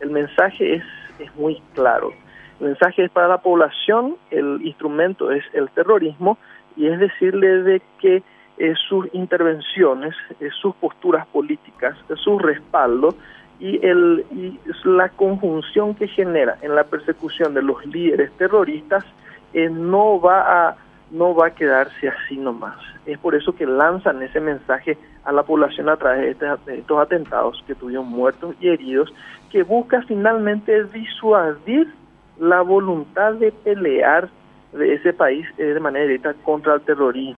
El mensaje es, es muy claro. El mensaje es para la población, el instrumento es el terrorismo y es decirle de que eh, sus intervenciones, eh, sus posturas políticas, su respaldo y, el, y la conjunción que genera en la persecución de los líderes terroristas eh, no va a no va a quedarse así nomás. Es por eso que lanzan ese mensaje a la población a través de, estos atentados que tuvieron muertos y heridos, que busca finalmente disuadir la voluntad de pelear de ese país de manera directa contra el terrorismo.